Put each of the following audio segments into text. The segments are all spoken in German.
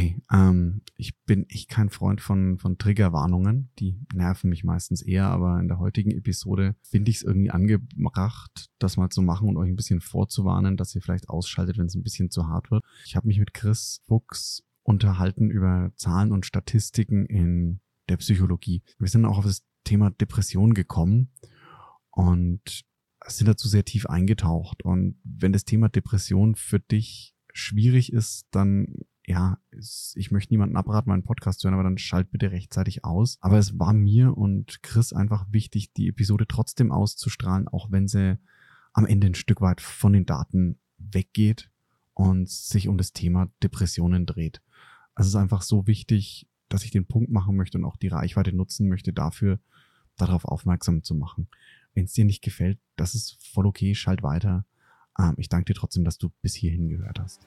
Hey, ähm, ich bin echt kein Freund von, von Triggerwarnungen. Die nerven mich meistens eher, aber in der heutigen Episode finde ich es irgendwie angebracht, das mal zu machen und euch ein bisschen vorzuwarnen, dass ihr vielleicht ausschaltet, wenn es ein bisschen zu hart wird. Ich habe mich mit Chris Fuchs unterhalten über Zahlen und Statistiken in der Psychologie. Wir sind auch auf das Thema Depression gekommen und sind dazu sehr tief eingetaucht. Und wenn das Thema Depression für dich schwierig ist, dann ja, ich möchte niemanden abraten, meinen Podcast zu hören, aber dann schalt bitte rechtzeitig aus. Aber es war mir und Chris einfach wichtig, die Episode trotzdem auszustrahlen, auch wenn sie am Ende ein Stück weit von den Daten weggeht und sich um das Thema Depressionen dreht. Also es ist einfach so wichtig, dass ich den Punkt machen möchte und auch die Reichweite nutzen möchte, dafür darauf aufmerksam zu machen. Wenn es dir nicht gefällt, das ist voll okay, schalt weiter. Ähm, ich danke dir trotzdem, dass du bis hierhin gehört hast.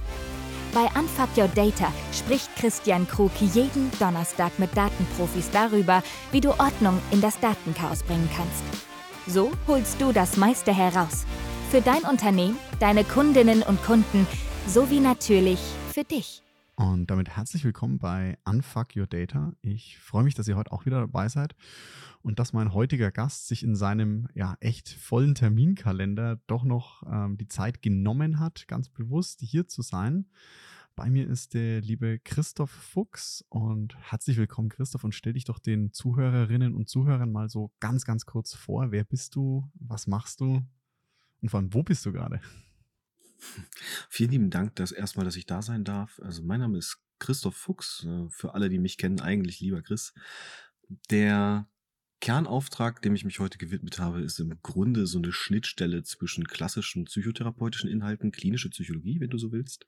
Bei Unfuck Your Data spricht Christian Krug jeden Donnerstag mit Datenprofis darüber, wie du Ordnung in das Datenchaos bringen kannst. So holst du das meiste heraus. Für dein Unternehmen, deine Kundinnen und Kunden sowie natürlich für dich. Und damit herzlich willkommen bei Unfuck Your Data. Ich freue mich, dass ihr heute auch wieder dabei seid und dass mein heutiger Gast sich in seinem ja echt vollen Terminkalender doch noch ähm, die Zeit genommen hat, ganz bewusst hier zu sein. Bei mir ist der liebe Christoph Fuchs und herzlich willkommen, Christoph, und stell dich doch den Zuhörerinnen und Zuhörern mal so ganz, ganz kurz vor. Wer bist du? Was machst du? Und vor allem, wo bist du gerade? Vielen lieben Dank, dass erstmal, dass ich da sein darf. Also mein Name ist Christoph Fuchs. Äh, für alle, die mich kennen, eigentlich lieber Chris. Der Kernauftrag, dem ich mich heute gewidmet habe, ist im Grunde so eine Schnittstelle zwischen klassischen psychotherapeutischen Inhalten, klinische Psychologie, wenn du so willst,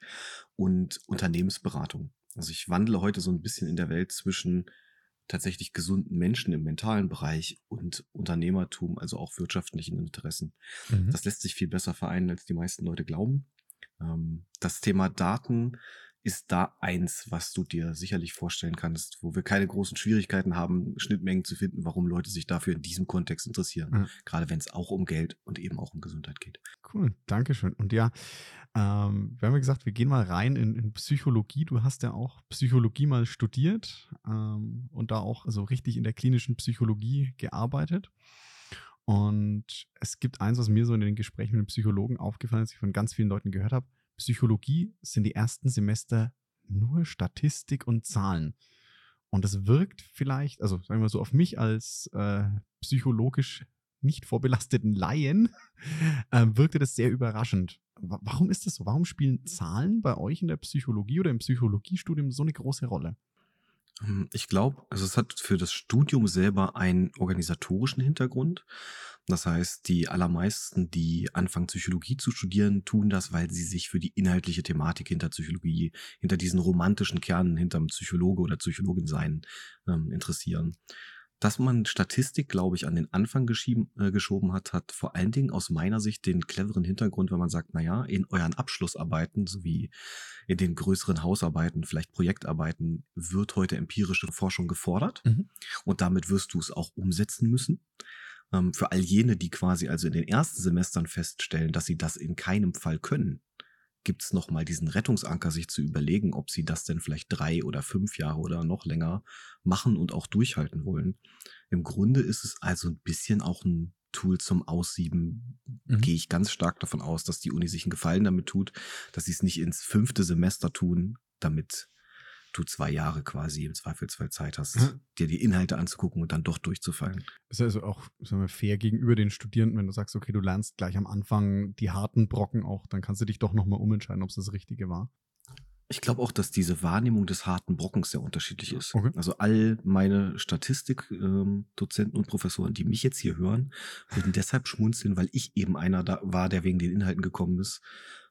und Unternehmensberatung. Also ich wandle heute so ein bisschen in der Welt zwischen tatsächlich gesunden Menschen im mentalen Bereich und Unternehmertum, also auch wirtschaftlichen Interessen. Mhm. Das lässt sich viel besser vereinen, als die meisten Leute glauben. Ähm, das Thema Daten ist da eins, was du dir sicherlich vorstellen kannst, wo wir keine großen Schwierigkeiten haben, Schnittmengen zu finden, warum Leute sich dafür in diesem Kontext interessieren. Mhm. Gerade wenn es auch um Geld und eben auch um Gesundheit geht. Cool, Dankeschön. Und ja, ähm, wir haben ja gesagt, wir gehen mal rein in, in, Psychologie. Du hast ja auch Psychologie mal studiert ähm, und da auch so richtig in der klinischen Psychologie gearbeitet. Und es gibt eins, was mir so in den Gesprächen mit den Psychologen aufgefallen ist, ich von ganz vielen Leuten gehört habe, Psychologie sind die ersten Semester nur Statistik und Zahlen. Und das wirkt vielleicht, also sagen wir so, auf mich als äh, psychologisch nicht vorbelasteten Laien, äh, wirkte das sehr überraschend. Warum ist das so? Warum spielen Zahlen bei euch in der Psychologie oder im Psychologiestudium so eine große Rolle? Ähm, ich glaube, also es hat für das Studium selber einen organisatorischen Hintergrund. Das heißt, die allermeisten, die anfangen, Psychologie zu studieren, tun das, weil sie sich für die inhaltliche Thematik hinter Psychologie, hinter diesen romantischen Kernen, hinterm Psychologe oder Psychologin sein, ähm, interessieren. Dass man Statistik, glaube ich, an den Anfang äh, geschoben hat, hat vor allen Dingen aus meiner Sicht den cleveren Hintergrund, wenn man sagt, naja, in euren Abschlussarbeiten sowie in den größeren Hausarbeiten, vielleicht Projektarbeiten, wird heute empirische Forschung gefordert. Mhm. Und damit wirst du es auch umsetzen müssen. Ähm, für all jene, die quasi also in den ersten Semestern feststellen, dass sie das in keinem Fall können, gibt es nochmal diesen Rettungsanker, sich zu überlegen, ob sie das denn vielleicht drei oder fünf Jahre oder noch länger machen und auch durchhalten wollen. Im Grunde ist es also ein bisschen auch ein Tool zum Aussieben. Mhm. Gehe ich ganz stark davon aus, dass die Uni sich einen Gefallen damit tut, dass sie es nicht ins fünfte Semester tun, damit du zwei Jahre quasi im Zweifelsfall Zeit hast, mhm. dir die Inhalte anzugucken und dann doch durchzufallen. Ist also auch sagen wir, fair gegenüber den Studierenden, wenn du sagst, okay, du lernst gleich am Anfang die harten Brocken auch, dann kannst du dich doch nochmal umentscheiden, ob es das Richtige war. Ich glaube auch, dass diese Wahrnehmung des harten Brockens sehr unterschiedlich ist. Okay. Also all meine Statistikdozenten ähm, und Professoren, die mich jetzt hier hören, würden deshalb schmunzeln, weil ich eben einer da war, der wegen den Inhalten gekommen ist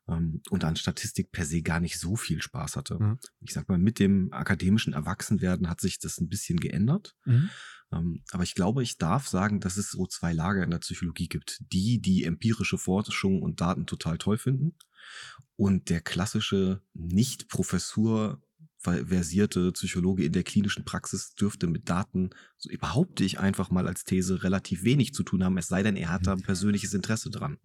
ähm, und an Statistik per se gar nicht so viel Spaß hatte. Mhm. Ich sag mal, mit dem akademischen Erwachsenwerden hat sich das ein bisschen geändert. Mhm. Ähm, aber ich glaube, ich darf sagen, dass es so zwei Lager in der Psychologie gibt. Die, die empirische Forschung und Daten total toll finden und der klassische Nicht-Professur versierte Psychologe in der klinischen Praxis dürfte mit Daten, so behaupte ich einfach mal als These, relativ wenig zu tun haben, es sei denn, er hat da ein persönliches Interesse dran.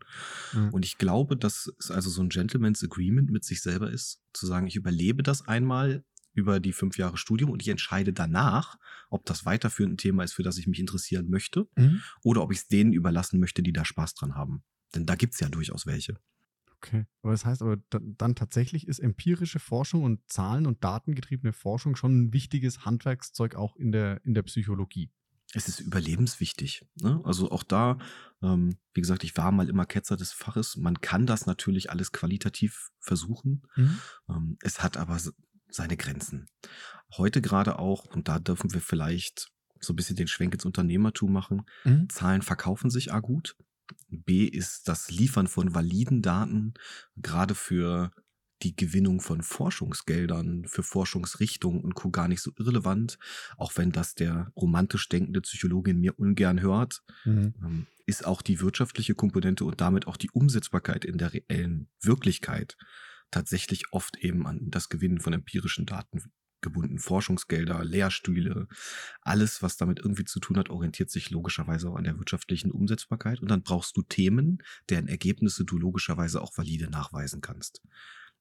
Mhm. Und ich glaube, dass es also so ein Gentleman's Agreement mit sich selber ist, zu sagen, ich überlebe das einmal über die fünf Jahre Studium und ich entscheide danach, ob das weiterführend ein Thema ist, für das ich mich interessieren möchte, Mhm. oder ob ich es denen überlassen möchte, die da Spaß dran haben. Denn da gibt's ja durchaus welche. Okay. Aber das heißt aber da- dann tatsächlich ist empirische Forschung und Zahlen- und datengetriebene Forschung schon ein wichtiges Handwerkszeug auch in der, in der Psychologie. Es ist überlebenswichtig. Ne? Also auch da, ähm, wie gesagt, ich war mal immer Ketzer des Faches. Man kann das natürlich alles qualitativ versuchen. Mhm. Ähm, es hat aber seine Grenzen. Heute gerade auch, und da dürfen wir vielleicht so ein bisschen den Schwenk ins Unternehmertum machen, Mhm. Zahlen verkaufen sich A gut. B ist das Liefern von validen Daten, gerade für die Gewinnung von Forschungsgeldern, für Forschungsrichtungen und Co. gar nicht so irrelevant, auch wenn das der romantisch denkende Psychologe in mir ungern hört, Mhm. ähm, ist auch die wirtschaftliche Komponente und damit auch die Umsetzbarkeit in der reellen Wirklichkeit tatsächlich oft eben an das Gewinnen von empirischen Daten gebunden. Forschungsgelder, Lehrstühle, alles, was damit irgendwie zu tun hat, orientiert sich logischerweise auch an der wirtschaftlichen Umsetzbarkeit. Und dann brauchst du Themen, deren Ergebnisse du logischerweise auch valide nachweisen kannst.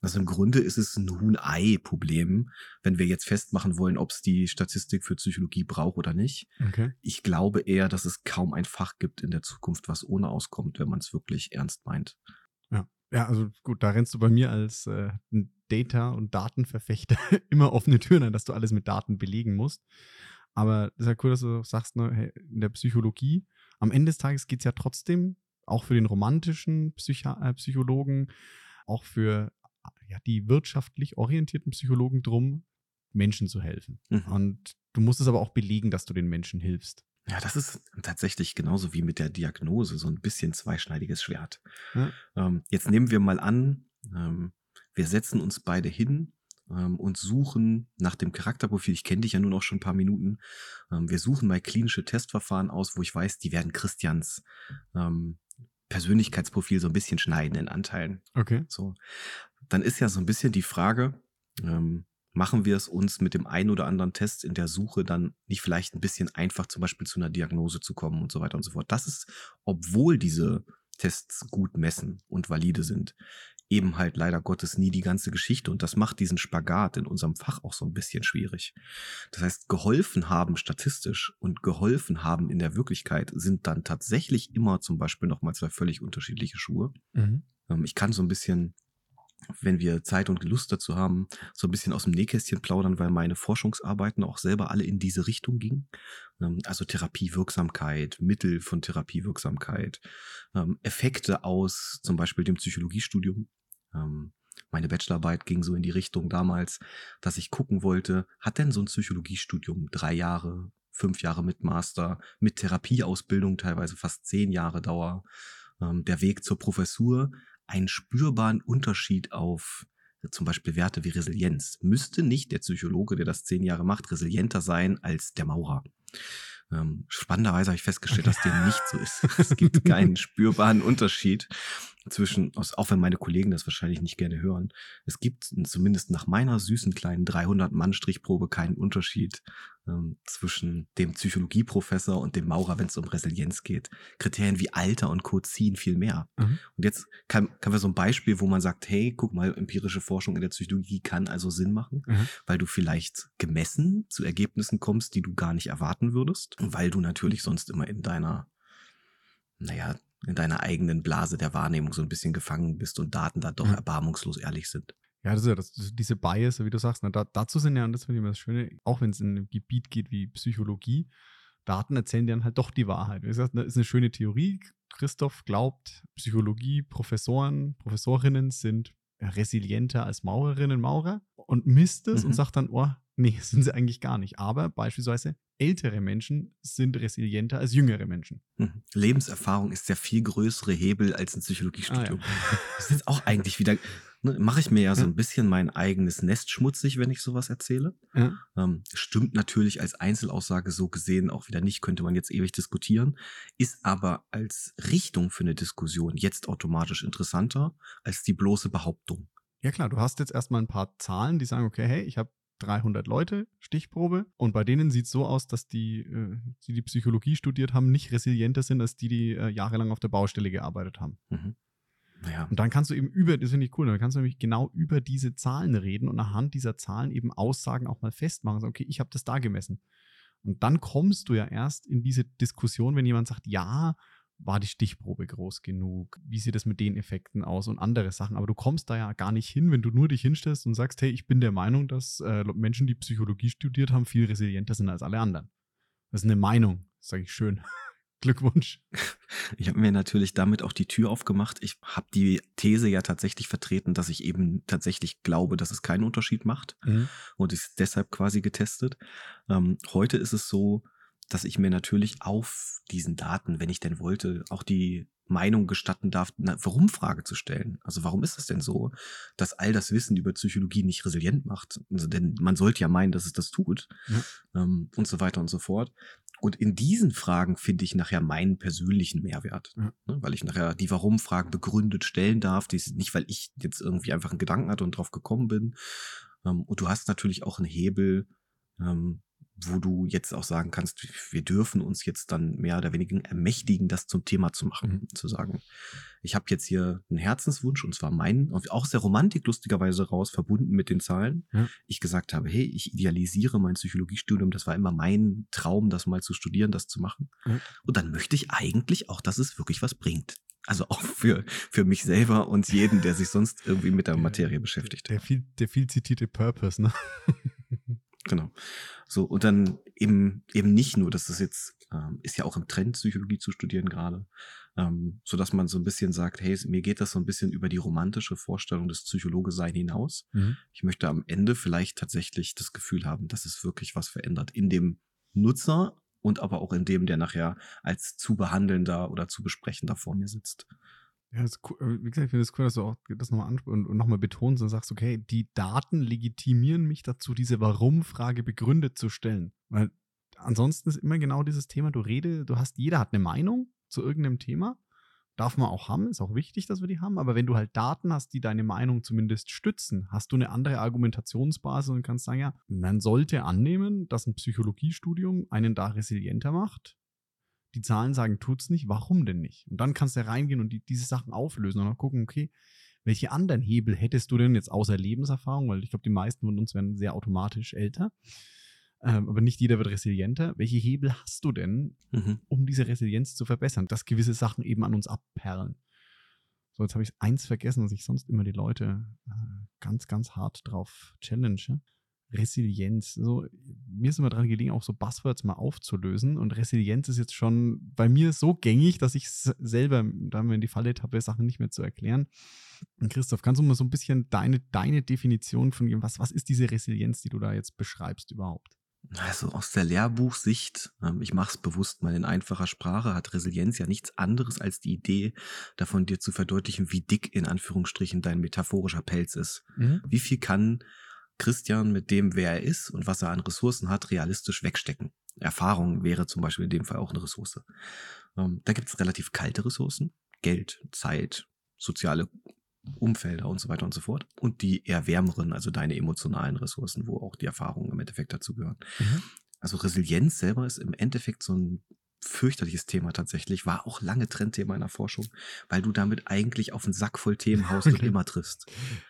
Also im Grunde ist es ein Huhn-Ei-Problem, wenn wir jetzt festmachen wollen, ob es die Statistik für Psychologie braucht oder nicht. Okay. Ich glaube eher, dass es kaum ein Fach gibt in der Zukunft, was ohne auskommt, wenn man es wirklich ernst meint. Ja. Ja, also gut, da rennst du bei mir als äh, Data- und Datenverfechter immer offene Türen ein, dass du alles mit Daten belegen musst. Aber das ist ja cool, dass du sagst, ne, in der Psychologie, am Ende des Tages geht es ja trotzdem, auch für den romantischen Psycha äh, Psychologen, auch für ja, die wirtschaftlich orientierten Psychologen drum, Menschen zu helfen. Mhm. Und du musst es aber auch belegen, dass du den Menschen hilfst. Ja, das ist tatsächlich genauso wie mit der Diagnose so ein bisschen zweischneidiges Schwert. Ja. Ähm, jetzt nehmen wir mal an, ähm, wir setzen uns beide hin ähm, und suchen nach dem Charakterprofil. Ich kenne dich ja nur noch schon ein paar Minuten. Ähm, wir suchen mal klinische Testverfahren aus, wo ich weiß, die werden Christians ähm, Persönlichkeitsprofil so ein bisschen schneiden in Anteilen. Okay. So, dann ist ja so ein bisschen die Frage, ähm, machen wir es uns mit dem einen oder anderen Test in der Suche dann nicht vielleicht ein bisschen einfach, zum Beispiel zu einer Diagnose zu kommen und so weiter und so fort. Das ist, obwohl diese Tests gut messen und valide sind, eben halt leider Gottes nie die ganze Geschichte und das macht diesen Spagat in unserem Fach auch so ein bisschen schwierig. Das heißt, geholfen haben statistisch und geholfen haben in der Wirklichkeit sind dann tatsächlich immer zum Beispiel nochmal zwei völlig unterschiedliche Schuhe. Mhm. Ähm, Ich kann so ein bisschen, wenn wir Zeit und Lust dazu haben, so ein bisschen aus dem Nähkästchen plaudern, weil meine Forschungsarbeiten auch selber alle in diese Richtung gingen. Ähm, Also Therapiewirksamkeit, Mittel von Therapiewirksamkeit, ähm, Effekte aus zum Beispiel dem Psychologiestudium. Ähm, Meine Bachelorarbeit ging so in die Richtung damals, dass ich gucken wollte, hat denn so ein Psychologiestudium drei Jahre, fünf Jahre mit Master, mit Therapieausbildung teilweise fast zehn Jahre Dauer, der Weg zur Professur, einen spürbaren Unterschied auf äh, zum Beispiel Werte wie Resilienz. Müsste nicht der Psychologe, der das zehn Jahre macht, resilienter sein als der Maurer? Ähm, spannenderweise habe ich festgestellt, dass dem nicht so ist. Es gibt keinen spürbaren Unterschied zwischen, auch wenn meine Kollegen das wahrscheinlich nicht gerne hören, es gibt zumindest nach meiner süßen kleinen 300-Mann-Strichprobe keinen Unterschied ähm, zwischen dem Psychologieprofessor und dem Maurer, wenn es um Resilienz geht. Kriterien wie Alter und Co. ziehen viel mehr. Mhm. Und jetzt kann, kann wir so ein Beispiel, wo man sagt, hey, guck mal, empirische Forschung in der Psychologie kann also Sinn machen, Mhm. weil du vielleicht gemessen zu Ergebnissen kommst, die du gar nicht erwarten würdest, weil du natürlich sonst immer in deiner, naja, in deiner eigenen Blase der Wahrnehmung so ein bisschen gefangen bist und Daten da doch Mhm. erbarmungslos ehrlich sind. Ja, das ist ja das, diese Bias, wie du sagst, ne, da, dazu sind ja, und das finde ich immer das Schöne, auch wenn es in ein Gebiet geht wie Psychologie, Daten erzählen dir dann halt doch die Wahrheit. Wie gesagt, das ist eine schöne Theorie. Christoph glaubt, Psychologie, Professoren, Professorinnen sind resilienter als Maurerinnen, Maurer und misst es Mhm. und sagt dann, oh, nee, sind sie eigentlich gar nicht. Aber beispielsweise ältere Menschen sind resilienter als jüngere Menschen. Mhm. Lebenserfahrung ist der viel größere Hebel als ein Psychologiestudium. Ah, ja. Das ist auch eigentlich wieder, ne, mache ich mir ja so ein bisschen mein eigenes Nest schmutzig, wenn ich sowas erzähle. Ja. Ähm, stimmt natürlich als Einzelaussage so gesehen auch wieder nicht, könnte man jetzt ewig diskutieren, ist aber als Richtung für eine Diskussion jetzt automatisch interessanter als die bloße Behauptung. Ja klar, du hast jetzt erstmal ein paar Zahlen, die sagen, okay, hey, ich habe 300 Leute, Stichprobe. Und bei denen sieht es so aus, dass die, äh, die, die Psychologie studiert haben, nicht resilienter sind als die, die äh, jahrelang auf der Baustelle gearbeitet haben. Mhm. Ja. Und dann kannst du eben über, das finde ich cool, dann kannst du nämlich genau über diese Zahlen reden und anhand dieser Zahlen eben Aussagen auch mal festmachen. So, okay, ich habe das da gemessen. Und dann kommst du ja erst in diese Diskussion, wenn jemand sagt, ja, war die Stichprobe groß genug? Wie sieht es mit den Effekten aus und andere Sachen? Aber du kommst da ja gar nicht hin, wenn du nur dich hinstellst und sagst, hey, ich bin der Meinung, dass äh, Menschen, die Psychologie studiert haben, viel resilienter sind als alle anderen. Das ist eine Meinung, sage ich schön. Glückwunsch. Ich habe mir natürlich damit auch die Tür aufgemacht. Ich habe die These ja tatsächlich vertreten, dass ich eben tatsächlich glaube, dass es keinen Unterschied macht mhm. und ist deshalb quasi getestet. Ähm, heute ist es so, dass ich mir natürlich auf diesen Daten, wenn ich denn wollte, auch die Meinung gestatten darf, eine Warum-Frage zu stellen. Also warum ist es denn so, dass all das Wissen über Psychologie nicht resilient macht? Also, denn man sollte ja meinen, dass es das tut ja. ähm, und so weiter und so fort. Und in diesen Fragen finde ich nachher meinen persönlichen Mehrwert, ja. ne, weil ich nachher die Warum-Fragen begründet stellen darf. Die nicht, weil ich jetzt irgendwie einfach einen Gedanken hatte und drauf gekommen bin. Ähm, und du hast natürlich auch einen Hebel, ähm, wo du jetzt auch sagen kannst, wir dürfen uns jetzt dann mehr oder weniger ermächtigen, das zum Thema zu machen, mhm. zu sagen, ich habe jetzt hier einen Herzenswunsch und zwar meinen, auch sehr Romantik lustigerweise raus, verbunden mit den Zahlen. Ja. Ich gesagt habe, hey, ich idealisiere mein Psychologiestudium, das war immer mein Traum, das mal zu studieren, das zu machen. Mhm. Und dann möchte ich eigentlich auch, dass es wirklich was bringt. Also auch für, für mich selber und jeden, der sich sonst irgendwie mit der Materie beschäftigt. Der, der viel, der viel zitierte Purpose, ne? Genau. So, und dann eben, eben nicht nur, dass das jetzt, ähm, ist ja auch im Trend, Psychologie zu studieren gerade, ähm, so dass man so ein bisschen sagt, hey, mir geht das so ein bisschen über die romantische Vorstellung des Psychologe-Sein hinaus. Mhm. Ich möchte am Ende vielleicht tatsächlich das Gefühl haben, dass es wirklich was verändert in dem Nutzer und aber auch in dem, der nachher als zu behandelnder oder zu besprechender vor mir sitzt. Ja, cool. Äh, wie gesagt, ich finde es cool, dass du auch das nochmal und, und nochmal betonst und sagst, okay, die Daten legitimieren mich dazu, diese Warum-Frage begründet zu stellen. Weil ansonsten ist immer genau dieses Thema, du redest, du hast, jeder hat eine Meinung zu irgendeinem Thema. Darf man auch haben, ist auch wichtig, dass wir die haben. Aber wenn du halt Daten hast, die deine Meinung zumindest stützen, hast du eine andere Argumentationsbasis und kannst sagen, ja, man sollte annehmen, dass ein Psychologiestudium einen da resilienter macht die Zahlen sagen, tut's nicht, warum denn nicht? Und dann kannst du reingehen und die, diese Sachen auflösen und dann gucken, okay, welche anderen Hebel hättest du denn jetzt außer Lebenserfahrung? Weil ich glaube, die meisten von uns werden sehr automatisch älter. Ähm, aber nicht jeder wird resilienter. Welche Hebel hast du denn, mhm. um diese Resilienz zu verbessern, dass gewisse Sachen eben an uns abperlen? So, jetzt habe ich eins vergessen, dass ich sonst immer die Leute äh, ganz, ganz hart drauf challenge. Resilienz. So, mir ist immer dran gelegen, auch so Buzzwords mal aufzulösen. Und Resilienz ist jetzt schon bei mir so gängig, dass ich selber da in die Falle tappe, Sachen nicht mehr zu erklären. Und Christoph, kannst du mal so ein bisschen deine, deine Definition von was, was ist diese Resilienz, die du da jetzt beschreibst überhaupt? Also aus der Lehrbuchsicht, ähm, ich mache es bewusst mal in einfacher Sprache, hat Resilienz ja nichts anderes als die Idee, davon dir zu verdeutlichen, wie dick in Anführungsstrichen dein metaphorischer Pelz ist. Mhm. Wie viel kann Christian mit dem, wer er ist und was er an Ressourcen hat, realistisch wegstecken. Erfahrung wäre zum Beispiel in dem Fall auch eine Ressource. Ähm, da gibt es relativ kalte Ressourcen, Geld, Zeit, soziale Umfelder und so weiter und so fort. Und die eher wärmeren, also deine emotionalen Ressourcen, wo auch die Erfahrungen im Endeffekt dazugehören. Mhm. Also Resilienz selber ist im Endeffekt so ein fürchterliches Thema tatsächlich, war auch lange Trendthema in der Forschung, weil du damit eigentlich auf einen Sack voll Themen haust und immer triffst.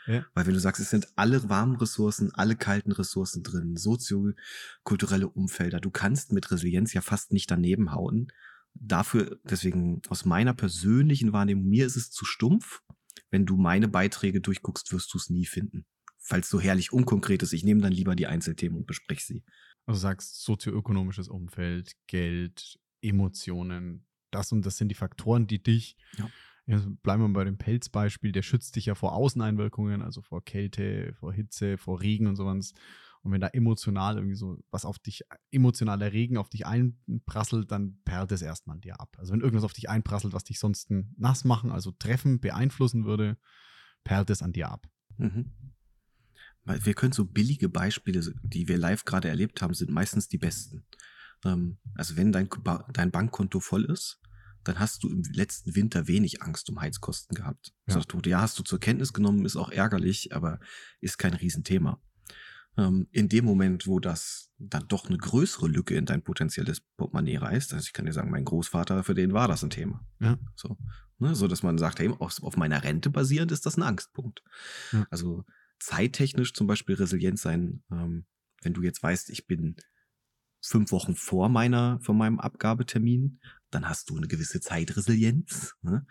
Ja. Weil wenn du sagst, es sind alle warmen Ressourcen, alle kalten Ressourcen drin, soziokulturelle Umfelder, du kannst mit Resilienz ja fast nicht daneben hauen. Dafür, deswegen aus meiner persönlichen Wahrnehmung, mir ist es zu stumpf. Wenn du meine Beiträge durchguckst, wirst du es nie finden. Falls so herrlich unkonkret ist, ich nehme dann lieber die Einzelthemen und bespreche sie. Also sagst sozioökonomisches Umfeld, Geld, Emotionen. Das und das sind die Faktoren, die dich, ja. Ja, bleiben wir bei dem Pelzbeispiel, der schützt dich ja vor Außeneinwirkungen, also vor Kälte, vor Hitze, vor Regen und sowas. Und wenn da emotional irgendwie so was auf dich, emotionaler Regen auf dich einprasselt, dann perlt es erstmal an dir ab. Also wenn irgendwas auf dich einprasselt, was dich sonst nass machen, also treffen, beeinflussen würde, perlt es an dir ab. Mhm. Weil wir können so billige Beispiele, die wir live gerade erlebt haben, sind meistens die besten. Ähm, also wenn dein, dein Bankkonto voll ist, dann hast du im letzten Winter wenig Angst um Heizkosten gehabt. Ja. Du, ja, hast du zur Kenntnis genommen, ist auch ärgerlich, aber ist kein Riesenthema. Ähm, in dem Moment, wo das dann doch eine größere Lücke in dein potenzielles Portemonnaie reißt, also ich kann dir sagen, mein Großvater, für den war das ein Thema. Ja. So, ne, so dass man sagt, hey, auf, auf meiner Rente basierend ist das ein Angstpunkt. Ja. Also zeittechnisch zum Beispiel resilient sein, ähm, wenn du jetzt weißt, ich bin fünf Wochen vor meiner, vor meinem Abgabetermin, dann hast du eine gewisse Zeitresilienz. Ne?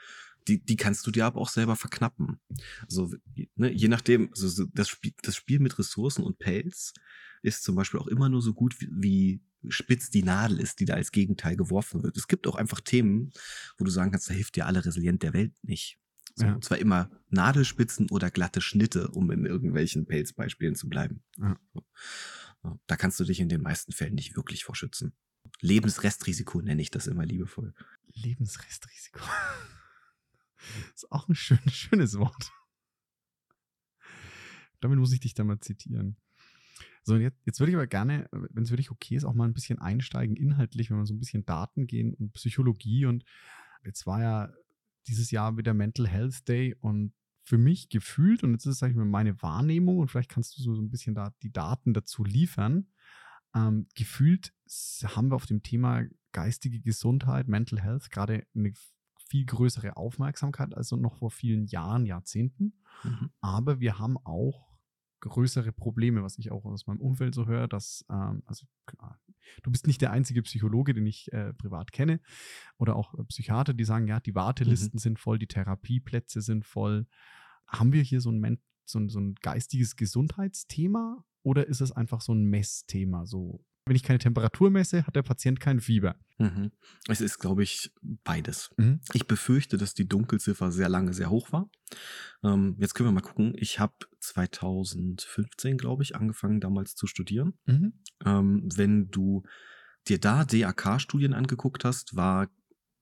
Die, die kannst du dir aber auch selber verknappen. Also, ne, je nachdem, also das, Spiel, das Spiel mit Ressourcen und Pelz ist zum Beispiel auch immer nur so gut, wie, wie spitz die Nadel ist, die da als Gegenteil geworfen wird. Es gibt auch einfach Themen, wo du sagen kannst, da hilft dir alle Resilient der Welt nicht. So, ja. Zwar immer Nadelspitzen oder glatte Schnitte, um in irgendwelchen Pelzbeispielen zu bleiben. Ja. Da kannst du dich in den meisten Fällen nicht wirklich vor schützen. Lebensrestrisiko nenne ich das immer liebevoll. Lebensrestrisiko. ist auch ein schön, schönes Wort. Damit muss ich dich da mal zitieren. So, jetzt, jetzt würde ich aber gerne, wenn es für dich okay ist, auch mal ein bisschen einsteigen, inhaltlich, wenn wir so ein bisschen Daten gehen und Psychologie. Und jetzt war ja dieses Jahr wieder Mental Health Day und für mich gefühlt, und jetzt ist es, sag ich mal, meine Wahrnehmung, und vielleicht kannst du so ein bisschen da die Daten dazu liefern, ähm, gefühlt haben wir auf dem Thema geistige Gesundheit, Mental Health, gerade eine viel größere Aufmerksamkeit als noch vor vielen Jahren, Jahrzehnten. Mhm. Aber wir haben auch größere Probleme, was ich auch aus meinem Umfeld so höre, dass, ähm, also du bist nicht der einzige Psychologe, den ich äh, privat kenne, oder auch äh, Psychiater, die sagen, ja, die Wartelisten mhm. sind voll, die Therapieplätze sind voll. Haben wir hier so ein, so ein, so ein geistiges Gesundheitsthema oder ist es einfach so ein Messthema? So, wenn ich keine Temperatur messe, hat der Patient kein Fieber. Mhm. Es ist, glaube ich, beides. Mhm. Ich befürchte, dass die Dunkelziffer sehr lange sehr hoch war. Ähm, jetzt können wir mal gucken. Ich habe 2015, glaube ich, angefangen damals zu studieren. Mhm. Ähm, wenn du dir da DAK-Studien angeguckt hast, war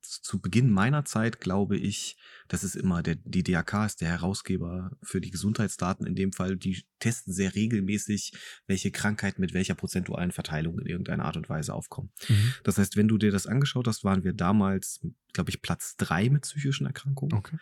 zu Beginn meiner Zeit glaube ich, das ist immer der, die DAK ist der Herausgeber für die Gesundheitsdaten in dem Fall. Die testen sehr regelmäßig, welche Krankheiten mit welcher prozentualen Verteilung in irgendeiner Art und Weise aufkommen. Mhm. Das heißt, wenn du dir das angeschaut hast, waren wir damals, glaube ich, Platz drei mit psychischen Erkrankungen. Okay.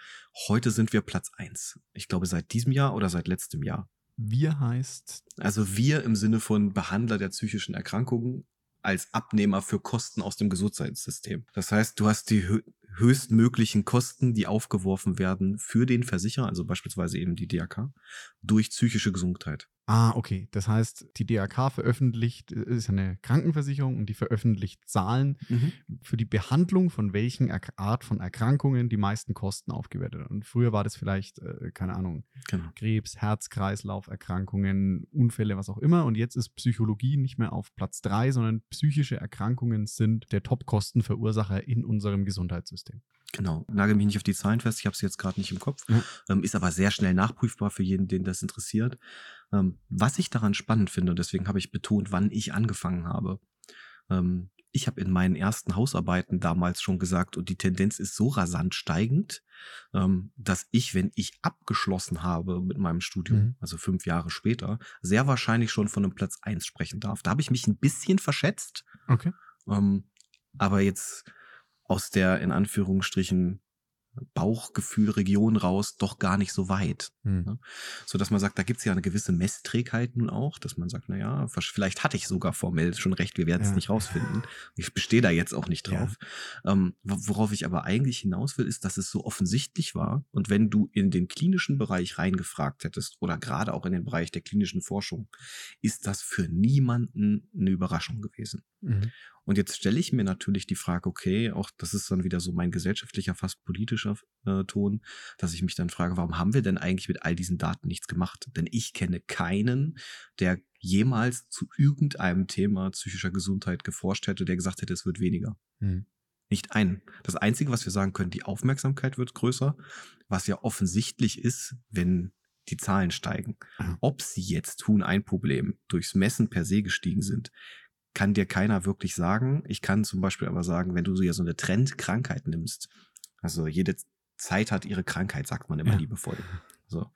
Heute sind wir Platz eins. Ich glaube, seit diesem Jahr oder seit letztem Jahr. Wir heißt? Also wir im Sinne von Behandler der psychischen Erkrankungen als Abnehmer für Kosten aus dem Gesundheitssystem. Das heißt, du hast die höchstmöglichen Kosten, die aufgeworfen werden für den Versicherer, also beispielsweise eben die DRK, durch psychische Gesundheit. Ah, okay. Das heißt, die DRK veröffentlicht, äh, ist eine Krankenversicherung und die veröffentlicht Zahlen mhm. für die Behandlung von welchen Art von Erkrankungen die meisten Kosten aufgewertet. Und früher war das vielleicht, äh, keine Ahnung, genau. Krebs, Herz-Kreislauf-Erkrankungen, Unfälle, was auch immer. Und jetzt ist Psychologie nicht mehr auf Platz drei, sondern psychische Erkrankungen sind der Top-Kostenverursacher in unserem Gesundheitssystem. Genau, nagel mich nicht auf die Zahlen fest, ich habe sie jetzt gerade nicht im Kopf, ja. ähm, ist aber sehr schnell nachprüfbar für jeden, den das interessiert. Ähm, was ich daran spannend finde, und deswegen habe ich betont, wann ich angefangen habe. Ähm, ich habe in meinen ersten Hausarbeiten damals schon gesagt, und die Tendenz ist so rasant steigend, ähm, dass ich, wenn ich abgeschlossen habe mit meinem Studium, mhm. also fünf Jahre später, sehr wahrscheinlich schon von einem Platz eins sprechen darf. Da habe ich mich ein bisschen verschätzt. Okay. Ähm, aber jetzt aus der in Anführungsstrichen Bauchgefühlregion raus doch gar nicht so weit. Hm. Ne? So dass man sagt, da gibt es ja eine gewisse Messträgheit nun auch, dass man sagt, na ja, vielleicht hatte ich sogar formell schon recht, wir werden es ja. nicht rausfinden. Ich bestehe da jetzt auch nicht drauf. Ja. Ähm, worauf ich aber eigentlich hinaus will, ist, dass es so offensichtlich war und wenn du in den klinischen Bereich reingefragt hättest oder gerade auch in den Bereich der klinischen Forschung, ist das für niemanden eine Überraschung gewesen. Mhm. Und jetzt stelle ich mir natürlich die Frage, okay, auch das ist dann wieder so mein gesellschaftlicher, fast politischer äh, Ton, dass ich mich dann frage, warum haben wir denn eigentlich mit all diesen Daten nichts gemacht? Denn ich kenne keinen, der jemals zu irgendeinem Thema psychischer Gesundheit geforscht hätte, der gesagt hätte, es wird weniger. Hm. Nicht einen. Das Einzige, was wir sagen können, die Aufmerksamkeit wird größer, was ja offensichtlich ist, wenn die Zahlen steigen. Ja. Ob sie jetzt tun ein Problem durchs Messen per se gestiegen sind, kann dir keiner wirklich sagen. Ich kann zum Beispiel aber sagen, wenn du so ja so eine Trendkrankheit nimmst, also jede Zeit hat ihre Krankheit, sagt man immer Ja. liebevoll. So.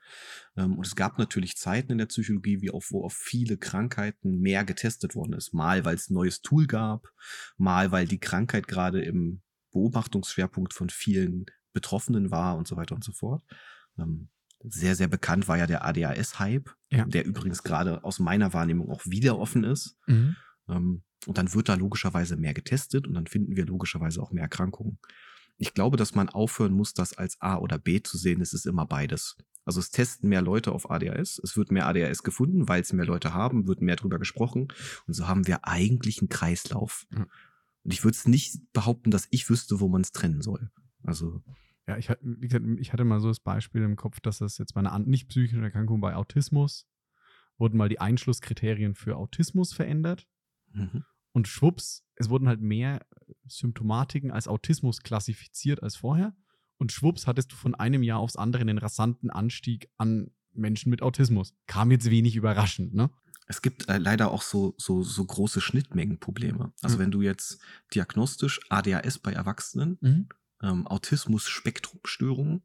Ähm, Und es gab natürlich Zeiten in der Psychologie, wie auf, wo auf viele Krankheiten mehr getestet worden ist. Mal, weil es ein neues Tool gab, mal, weil die Krankheit gerade im Beobachtungsschwerpunkt von vielen Betroffenen war und so weiter und so fort. Ähm, Sehr, sehr bekannt war ja der ADHS-Hype, Ja. der übrigens gerade aus meiner Wahrnehmung auch wieder offen ist. Mhm. Ähm, Und dann wird da logischerweise mehr getestet und dann finden wir logischerweise auch mehr Erkrankungen. Ich glaube, dass man aufhören muss, das als A oder B zu sehen. Es ist immer beides. Also es testen mehr Leute auf ADHS, es wird mehr ADHS gefunden, weil es mehr Leute haben, wird mehr drüber gesprochen. Und so haben wir eigentlich einen Kreislauf. Ja. Und ich würde es nicht behaupten, dass ich wüsste, wo man es trennen soll. Also, Ja, ich, hatte- wie gesagt, ich hatte mal so das Beispiel im Kopf, dass das jetzt bei einer nicht psychischen Erkrankung bei Autismus wurden mal die Einschlusskriterien für Autismus verändert mhm. und schwupps, es wurden halt mehr Symptomatiken als Autismus klassifiziert als vorher und schwupps hattest du von einem Jahr aufs andere einen rasanten Anstieg an Menschen mit Autismus. Kam jetzt wenig überraschend, ne? Es gibt äh, leider auch so, so, so große Schnittmengenprobleme. Also Mhm. wenn du jetzt diagnostisch ADHS bei Erwachsenen ähm, Autismus-Spektrumstörungen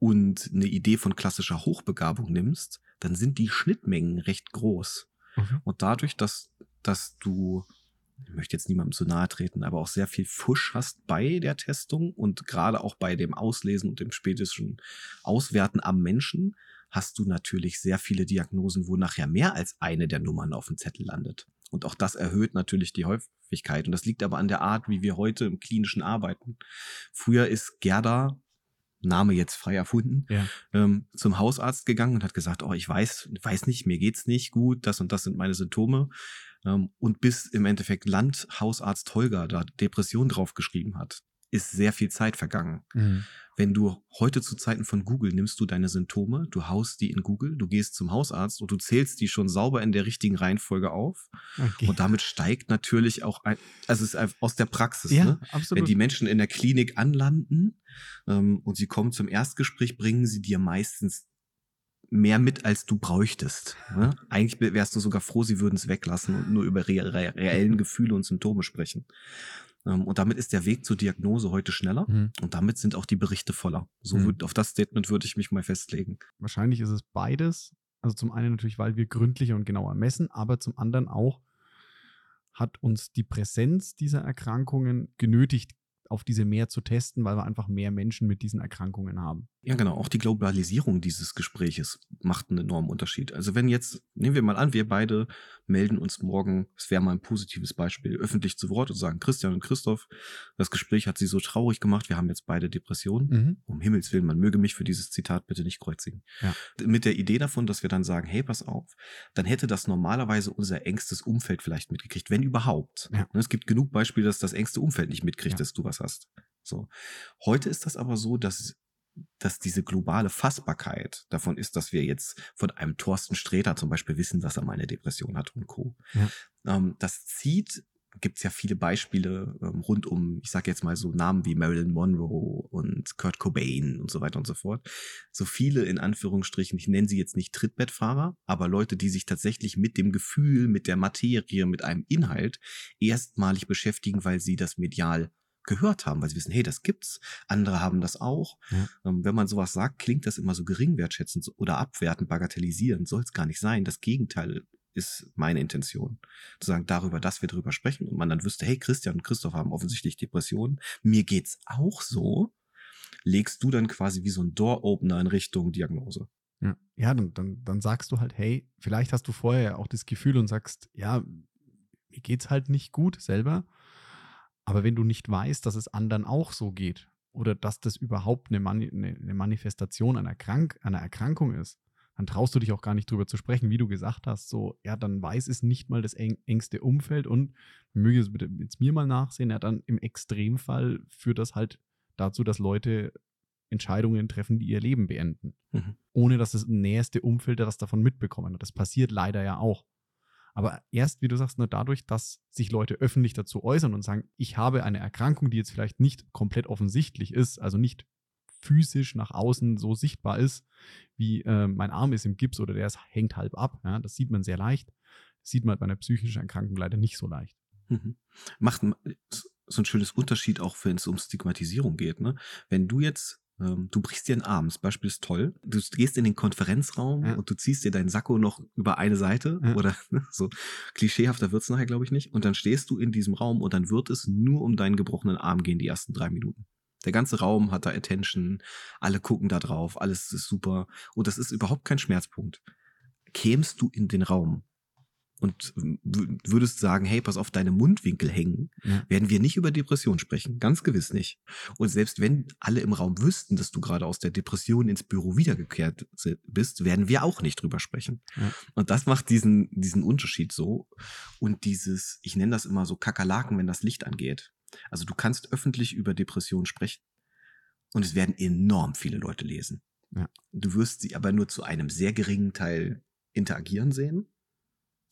und eine Idee von klassischer Hochbegabung nimmst, dann sind die Schnittmengen recht groß. Mhm. Und dadurch, dass, dass du, ich möchte jetzt niemandem zu nahe treten, aber auch sehr viel Fusch hast bei der Testung und gerade auch bei dem Auslesen und dem spätischen Auswerten am Menschen, hast du natürlich sehr viele Diagnosen, wo nachher mehr als eine der Nummern auf dem Zettel landet. Und auch das erhöht natürlich die Häufigkeit. Und das liegt aber an der Art, wie wir heute im klinischen arbeiten. Früher ist Gerda, Name jetzt frei erfunden, Ja. ähm, zum Hausarzt gegangen und hat gesagt, oh, ich weiß, weiß nicht, mir geht's nicht gut, das und das sind meine Symptome. Ähm, und bis im Endeffekt Landhausarzt Holger da Depression draufgeschrieben hat, ist sehr viel Zeit vergangen. Mhm. Wenn du heute zu Zeiten von Google nimmst du deine Symptome, du haust die in Google, du gehst zum Hausarzt und du zählst die schon sauber in der richtigen Reihenfolge auf. Okay. Und damit steigt natürlich auch ein, also es ist aus der Praxis, ja, ne? absolut. Wenn die Menschen in der Klinik anlanden ähm, und sie kommen zum Erstgespräch, bringen sie dir meistens mehr mit, als du bräuchtest. Ne? Eigentlich wärst du sogar froh, sie würden es weglassen und nur über re re reellen Gefühle und Symptome sprechen. Ähm, und damit ist der Weg zur Diagnose heute schneller Mhm. und damit sind auch die Berichte voller. So Mhm. würd, auf das Statement würde ich mich mal festlegen. Wahrscheinlich ist es beides. Also zum einen natürlich, weil wir gründlicher und genauer messen, aber zum anderen auch hat uns die Präsenz dieser Erkrankungen genötigt, auf diese mehr zu testen, weil wir einfach mehr Menschen mit diesen Erkrankungen haben. Ja, genau. Auch die Globalisierung dieses Gespräches macht einen enormen Unterschied. Also wenn jetzt, nehmen wir mal an, wir beide melden uns morgen, es wäre mal ein positives Beispiel, öffentlich zu Wort und sagen, Christian und Christoph, das Gespräch hat sie so traurig gemacht, wir haben jetzt beide Depressionen. Mhm. Um Himmels Willen, man möge mich für dieses Zitat bitte nicht kreuzigen. Ja. Mit der Idee davon, dass wir dann sagen, hey, pass auf, dann hätte das normalerweise unser engstes Umfeld vielleicht mitgekriegt, wenn überhaupt. Ja. Es gibt genug Beispiele, dass das engste Umfeld nicht mitkriegt, Ja. dass du was hast. So. Heute ist das aber so, dass dass diese globale Fassbarkeit davon ist, dass wir jetzt von einem Thorsten Sträter zum Beispiel wissen, dass er mal eine Depression hat und Co. Ja. Ähm, das zieht, gibt es ja viele Beispiele ähm, rund um, ich sage jetzt mal so Namen wie Marilyn Monroe und Kurt Cobain und so weiter und so fort. So viele in Anführungsstrichen, ich nenne sie jetzt nicht Trittbettfahrer, aber Leute, die sich tatsächlich mit dem Gefühl, mit der Materie, mit einem Inhalt erstmalig beschäftigen, weil sie das medial gehört haben, weil sie wissen, hey, das gibt's, andere haben das auch. Ja. Ähm, wenn man sowas sagt, klingt das immer so geringwertschätzend oder abwertend, bagatellisierend, soll es gar nicht sein. Das Gegenteil ist meine Intention. Zu sagen, darüber, dass wir drüber sprechen und man dann wüsste, hey, Christian und Christoph haben offensichtlich Depressionen, mir geht's auch so, legst du dann quasi wie so ein Door-Opener in Richtung Diagnose. Ja, ja dann, dann, dann sagst du halt, hey, vielleicht hast du vorher ja auch das Gefühl und sagst, ja, mir geht's halt nicht gut selber. Aber wenn du nicht weißt, dass es anderen auch so geht oder dass das überhaupt eine, Mani eine, eine Manifestation einer, Krank einer Erkrankung ist, dann traust du dich auch gar nicht drüber zu sprechen, wie du gesagt hast. So, ja, dann weiß es nicht mal das eng engste Umfeld und möge es bitte jetzt mir mal nachsehen, ja, dann im Extremfall führt das halt dazu, dass Leute Entscheidungen treffen, die ihr Leben beenden Mhm. ohne dass das näherste Umfeld das davon mitbekommen hat. Das passiert leider ja auch. Aber erst, wie du sagst, nur dadurch, dass sich Leute öffentlich dazu äußern und sagen, ich habe eine Erkrankung, die jetzt vielleicht nicht komplett offensichtlich ist, also nicht physisch nach außen so sichtbar ist, wie äh, mein Arm ist im Gips oder der ist, hängt halb ab. Ja, das sieht man sehr leicht. Das sieht man bei einer psychischen Erkrankung leider nicht so leicht. Mhm. Macht so ein schönes Unterschied auch, wenn es um Stigmatisierung geht. Ne? Wenn du jetzt ähm, du brichst dir einen Arm, das Beispiel ist toll. Du gehst in den Konferenzraum ja. und du ziehst dir deinen Sakko noch über eine Seite ja. oder so klischeehafter wird's nachher, glaube ich, nicht. Und dann stehst du in diesem Raum und dann wird es nur um deinen gebrochenen Arm gehen, die ersten drei Minuten. Der ganze Raum hat da Attention, alle gucken da drauf, alles ist super und das ist überhaupt kein Schmerzpunkt. Kämst du in den Raum und würdest sagen, hey, pass auf, deine Mundwinkel hängen, ja. werden wir nicht über Depression sprechen. Ganz gewiss nicht. Und selbst wenn alle im Raum wüssten, dass du gerade aus der Depression ins Büro wiedergekehrt bist, werden wir auch nicht drüber sprechen. Ja. Und das macht diesen, diesen Unterschied so. Und dieses, ich nenne das immer so Kakerlaken, wenn das Licht angeht. Also du kannst öffentlich über Depression sprechen und es werden enorm viele Leute lesen. Ja. Du wirst sie aber nur zu einem sehr geringen Teil interagieren sehen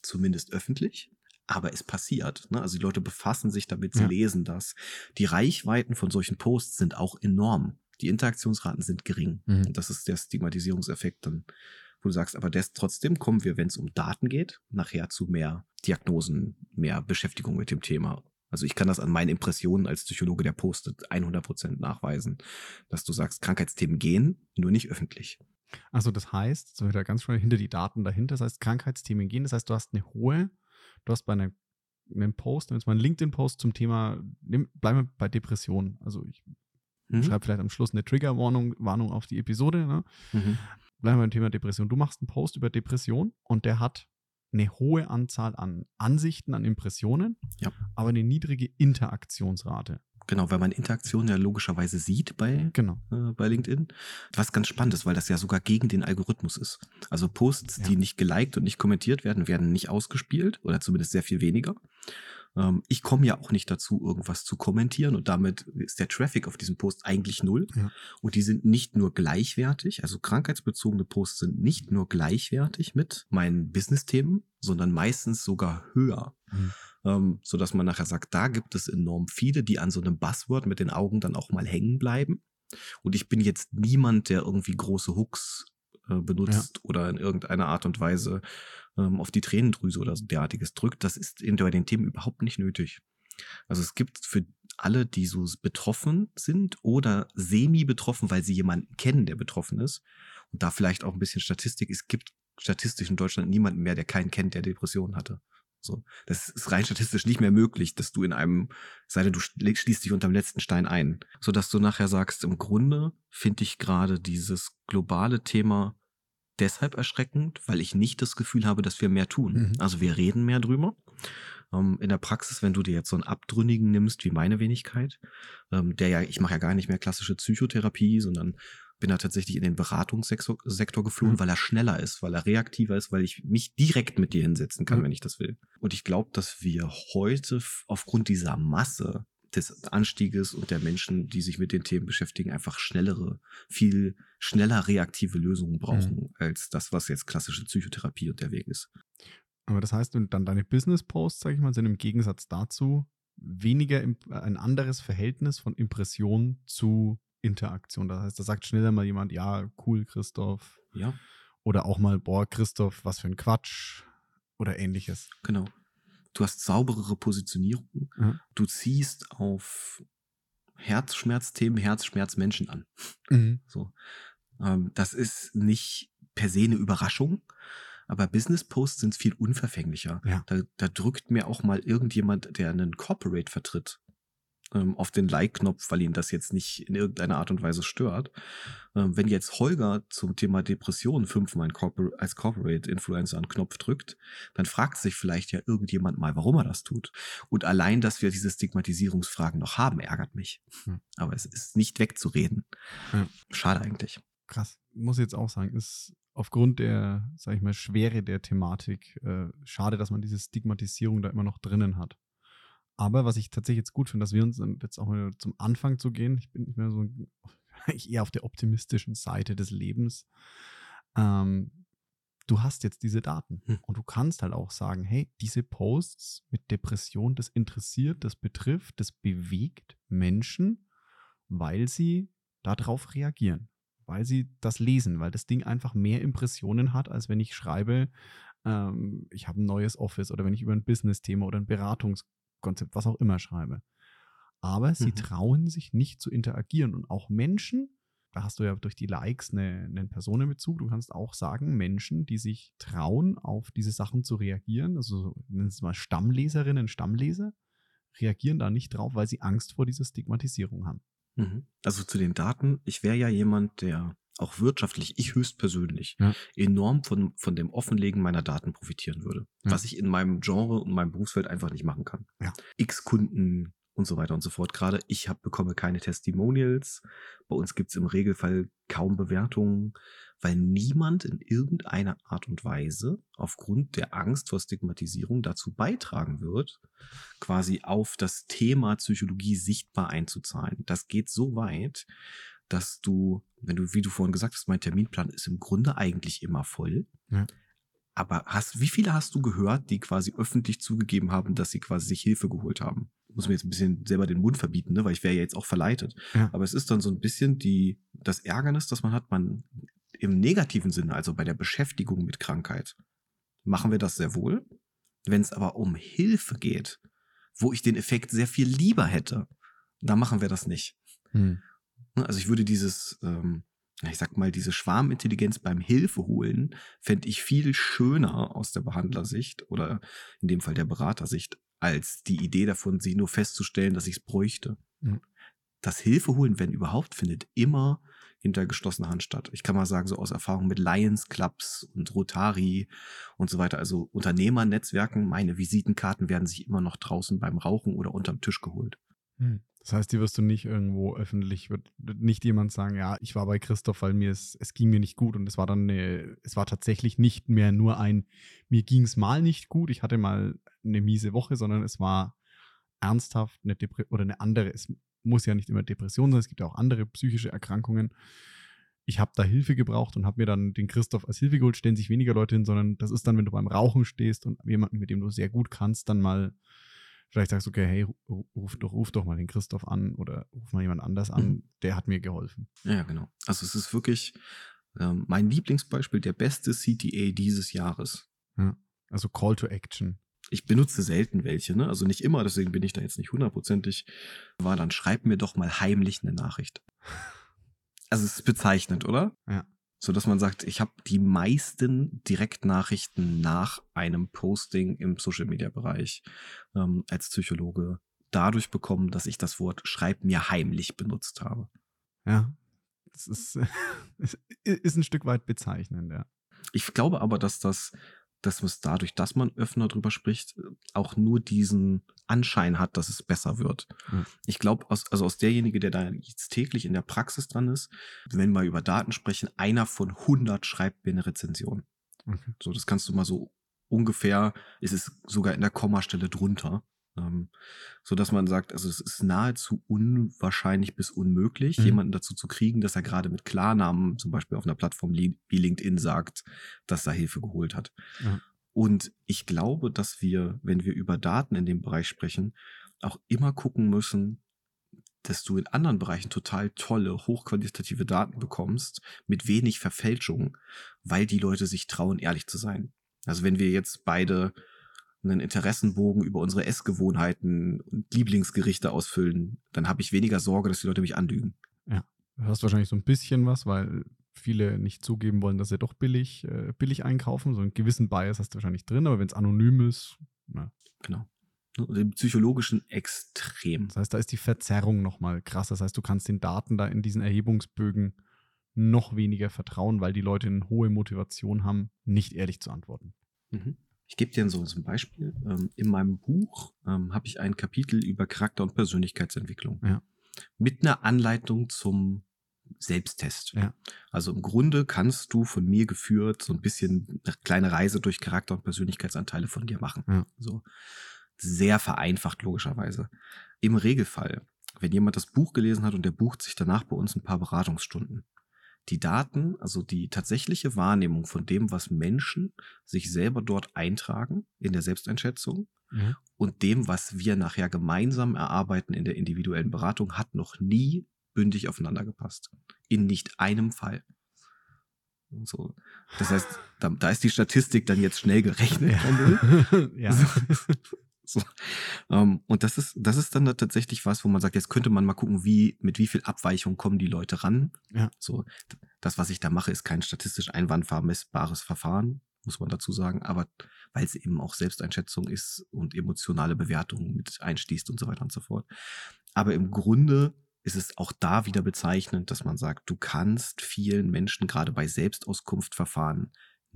zumindest öffentlich. Aber es passiert. Ne? Also die Leute befassen sich damit, sie ja. lesen das. Die Reichweiten von solchen Posts sind auch enorm. Die Interaktionsraten sind gering. Mhm. Und das ist der Stigmatisierungseffekt dann, wo du sagst, aber des, trotzdem kommen wir, wenn es um Daten geht, nachher zu mehr Diagnosen, mehr Beschäftigung mit dem Thema. Also ich kann das an meinen Impressionen als Psychologe, der postet, 100 Prozent nachweisen, dass du sagst, Krankheitsthemen gehen, nur nicht öffentlich. Also das heißt, so wieder ganz schnell hinter die Daten dahinter, das heißt Krankheitsthemen gehen, das heißt, du hast eine hohe, du hast bei einer, einem Post, wenn es mal ein LinkedIn-Post zum Thema, nehm, bleiben wir bei Depressionen. Also ich mhm. schreibe vielleicht am Schluss eine Triggerwarnung Warnung auf die Episode. Ne? Mhm. Bleiben wir beim Thema Depression. Du machst einen Post über Depression und der hat eine hohe Anzahl an Ansichten, an Impressionen, ja. aber eine niedrige Interaktionsrate. Genau, weil man Interaktionen ja logischerweise sieht bei, genau. äh, bei LinkedIn. Was ganz spannend ist, weil das ja sogar gegen den Algorithmus ist. Also Posts, ja. die nicht geliked und nicht kommentiert werden, werden nicht ausgespielt oder zumindest sehr viel weniger. Ähm, ich komme ja auch nicht dazu, irgendwas zu kommentieren und damit ist der Traffic auf diesem Post eigentlich null. Ja. Und die sind nicht nur gleichwertig, also krankheitsbezogene Posts sind nicht nur gleichwertig mit meinen Business-Themen, sondern meistens sogar höher. Mhm ähm, so dass man nachher sagt, da gibt es enorm viele, die an so einem Buzzword mit den Augen dann auch mal hängen bleiben. Und ich bin jetzt niemand, der irgendwie große Hooks äh, benutzt ja. oder in irgendeiner Art und Weise ähm, auf die Tränendrüse oder so derartiges drückt. Das ist in, den Themen überhaupt nicht nötig. Also es gibt für alle, die so betroffen sind oder semi-betroffen, weil sie jemanden kennen, der betroffen ist. Und da vielleicht auch ein bisschen Statistik. Es gibt statistisch in Deutschland niemanden mehr, der keinen kennt, der Depressionen hatte. So, das ist rein statistisch nicht mehr möglich, dass du in einem, sei denn du schließt dich unterm letzten Stein ein, so dass du nachher sagst, im Grunde finde ich gerade dieses globale Thema deshalb erschreckend, weil ich nicht das Gefühl habe, dass wir mehr tun. Mhm. Also wir reden mehr drüber. Ähm, in der Praxis, wenn du dir jetzt so einen Abtrünnigen nimmst wie meine Wenigkeit, ähm, der ja, ich mache ja gar nicht mehr klassische Psychotherapie, sondern bin da tatsächlich in den Beratungssektor geflohen, mhm. weil er schneller ist, weil er reaktiver ist, weil ich mich direkt mit dir hinsetzen kann, mhm. wenn ich das will. Und ich glaube, dass wir heute aufgrund dieser Masse des Anstieges und der Menschen, die sich mit den Themen beschäftigen, einfach schnellere, viel schneller reaktive Lösungen brauchen, mhm. als das, was jetzt klassische Psychotherapie und der Weg ist. Aber das heißt, dann deine Business-Posts, sag ich mal, sind im Gegensatz dazu weniger ein anderes Verhältnis von Impression zu Interaktion. Das heißt, da sagt schneller mal jemand, ja, cool, Christoph. Ja. Oder auch mal, boah, Christoph, was für ein Quatsch. Oder ähnliches. Genau. Du hast sauberere Positionierung. Mhm. Du ziehst auf Herzschmerzthemen, Herzschmerzmenschen an. Mhm. So. Ähm, das ist nicht per se eine Überraschung, aber Business Posts sind viel unverfänglicher. Ja. Da, da drückt mir auch mal irgendjemand, der einen Corporate vertritt, ähm, auf den Like-Knopf, weil ihn das jetzt nicht in irgendeiner Art und Weise stört. Ähm, wenn jetzt Holger zum Thema Depression fünfmal Corpor als Corporate Influencer einen Knopf drückt, dann fragt sich vielleicht ja irgendjemand mal, warum er das tut. Und allein, dass wir diese Stigmatisierungsfragen noch haben, ärgert mich. Hm. Aber es ist nicht wegzureden. Hm. Schade eigentlich. Krass. Muss jetzt auch sagen, ist aufgrund der, sag ich mal, Schwere der Thematik äh, schade, dass man diese Stigmatisierung da immer noch drinnen hat. Aber was ich tatsächlich jetzt gut finde, dass wir uns jetzt auch mal zum Anfang zu gehen, ich bin nicht mehr so ich eher auf der optimistischen Seite des Lebens. Ähm, du hast jetzt diese Daten hm. und du kannst halt auch sagen, hey, diese Posts mit Depression, das interessiert, das betrifft, das bewegt Menschen, weil sie darauf reagieren, weil sie das lesen, weil das Ding einfach mehr Impressionen hat, als wenn ich schreibe, ähm, ich habe ein neues Office oder wenn ich über ein Business-Thema oder ein Beratungskonzept, was auch immer schreibe. Aber sie Mhm. trauen sich nicht zu interagieren und auch Menschen, da hast du ja durch die Likes eine, einen Personenbezug. Du kannst auch sagen, Menschen, die sich trauen, auf diese Sachen zu reagieren, also so, nennen es mal Stammleserinnen, Stammleser, reagieren da nicht drauf, weil sie Angst vor dieser Stigmatisierung haben. Mhm. Also zu den Daten, ich wäre ja jemand, der auch wirtschaftlich, ich höchstpersönlich, Ja. enorm von, von dem Offenlegen meiner Daten profitieren würde. Ja. Was ich in meinem Genre und meinem Berufsfeld einfach nicht machen kann. Ja. X Kunden und so weiter und so fort. Gerade ich hab, bekomme keine Testimonials. Bei uns gibt's im Regelfall kaum Bewertungen, weil niemand in irgendeiner Art und Weise aufgrund der Angst vor Stigmatisierung dazu beitragen wird, quasi auf das Thema Psychologie sichtbar einzuzahlen. Das geht so weit, dass du, wenn du, wie du vorhin gesagt hast, mein Terminplan ist im Grunde eigentlich immer voll. Ja. Aber hast, wie viele hast du gehört, die quasi öffentlich zugegeben haben, dass sie quasi sich Hilfe geholt haben? Muss mir jetzt ein bisschen selber den Mund verbieten, ne? weil ich wäre ja jetzt auch verleitet. Ja. Aber es ist dann so ein bisschen die, das Ärgernis, dass man hat, man im negativen Sinne, also bei der Beschäftigung mit Krankheit, machen wir das sehr wohl. Wenn es aber um Hilfe geht, wo ich den Effekt sehr viel lieber hätte, da machen wir das nicht. Hm. Ne, Also ich würde dieses, ähm, ich sag mal, diese Schwarmintelligenz beim Hilfe holen, fände ich viel schöner aus der Behandlersicht oder in dem Fall der Beratersicht, als die Idee davon, sie nur festzustellen, dass ich es bräuchte. Mhm. Das Hilfe holen, wenn überhaupt, findet immer hinter geschlossener Hand statt. Ich kann mal sagen, so aus Erfahrung mit Lions Clubs und Rotari und so weiter, also Unternehmernetzwerken, meine Visitenkarten werden sich immer noch draußen beim Rauchen oder unterm Tisch geholt. Hm. Das heißt, die wirst du nicht irgendwo öffentlich, wird nicht jemand sagen, ja, ich war bei Christoph, weil mir es, es ging mir nicht gut und es war dann eine, es war tatsächlich nicht mehr nur ein, mir ging es mal nicht gut, ich hatte mal eine miese Woche, sondern es war ernsthaft eine Depre oder eine andere, es muss ja nicht immer Depression sein, es gibt ja auch andere psychische Erkrankungen. Ich habe da Hilfe gebraucht und habe mir dann den Christoph als Hilfe geholt, stellen sich weniger Leute hin, sondern das ist dann, wenn du beim Rauchen stehst und jemanden, mit dem du sehr gut kannst, dann mal vielleicht sagst, okay, hey, ru- ruf doch, ruf doch mal den Christoph an oder ruf mal jemand anders an, Mhm. der hat mir geholfen. Ja, genau. Also es ist wirklich ähm, mein Lieblingsbeispiel, der beste CTA dieses Jahres. Also Call to Action. Ich benutze selten welche, ne? Also nicht immer, deswegen bin ich da jetzt nicht hundertprozentig. War dann schreib mir doch mal heimlich eine Nachricht. Also es ist bezeichnend, oder? Ja. So dass man sagt, ich habe die meisten Direktnachrichten nach einem Posting im Social Media Bereich ähm, als Psychologe dadurch bekommen, dass ich das Wort schreib mir heimlich benutzt habe. Ja. Das ist, ist- ist ein Stück weit bezeichnend, ja. Ich glaube aber, dass das, dass es dadurch, dass man öfter drüber spricht, auch nur diesen Anschein hat, dass es besser wird. Mhm. Ich glaube, aus, also aus derjenige, der da jetzt täglich in der Praxis dran ist, wenn wir über Daten sprechen, einer von 100 schreibt mir eine Rezension. Okay. So, das kannst du mal so ungefähr, ist es sogar in der Kommastelle drunter. Ähm, so dass man sagt, also es ist nahezu unwahrscheinlich bis unmöglich, Mhm. jemanden dazu zu kriegen, dass er gerade mit Klarnamen, zum Beispiel auf einer Plattform wie LinkedIn sagt, dass er Hilfe geholt hat. Ja. Und ich glaube, dass wir, wenn wir über Daten in dem Bereich sprechen, auch immer gucken müssen, dass du in anderen Bereichen total tolle, hochqualitative Daten bekommst, mit wenig Verfälschung, weil die Leute sich trauen, ehrlich zu sein. Also wenn wir jetzt beide einen Interessenbogen über unsere Essgewohnheiten und Lieblingsgerichte ausfüllen, dann habe ich weniger Sorge, dass die Leute mich anlügen. Du hast wahrscheinlich so ein bisschen was, weil viele nicht zugeben wollen, dass sie doch billig, äh, billig einkaufen. So einen gewissen Bias hast du wahrscheinlich drin, aber wenn es anonym ist, na. Genau. Im psychologischen Extrem. Das heißt, da ist die Verzerrung nochmal krass. Das heißt, du kannst den Daten da in diesen Erhebungsbögen noch weniger vertrauen, weil die Leute eine hohe Motivation haben, nicht ehrlich zu antworten. Mhm. Ich gebe dir so so ein Beispiel. Ähm, in meinem Buch ähm, habe ich ein Kapitel über Charakter- und Persönlichkeitsentwicklung. Ja. Mit einer Anleitung zum Selbsttest. Ja. Also im Grunde kannst du von mir geführt so ein bisschen eine kleine Reise durch Charakter- und Persönlichkeitsanteile von dir machen. Ja. So sehr vereinfacht logischerweise. Im Regelfall, wenn jemand das Buch gelesen hat und der bucht sich danach bei uns ein paar Beratungsstunden, die Daten, also die tatsächliche Wahrnehmung von dem, was Menschen sich selber dort eintragen in der Selbsteinschätzung und dem, was wir nachher gemeinsam erarbeiten in der individuellen Beratung, hat noch nie bündig aufeinander gepasst. In nicht einem Fall. So. Das heißt, da, da, ist die Statistik dann jetzt schnell gerechnet. Ja. ja. So. Um, ähm, und das ist, das ist dann da tatsächlich was, wo man sagt, jetzt könnte man mal gucken, wie, mit wie viel Abweichung kommen die Leute ran. Ja. So, das, was ich da mache, ist kein statistisch einwandvermessbares Verfahren, muss man dazu sagen, aber weil es eben auch Selbsteinschätzung ist und emotionale Bewertungen mit einstießt und so weiter und so fort. Aber im Grunde ist es auch da wieder bezeichnend, dass man sagt, du kannst vielen Menschen gerade bei Selbstauskunftverfahren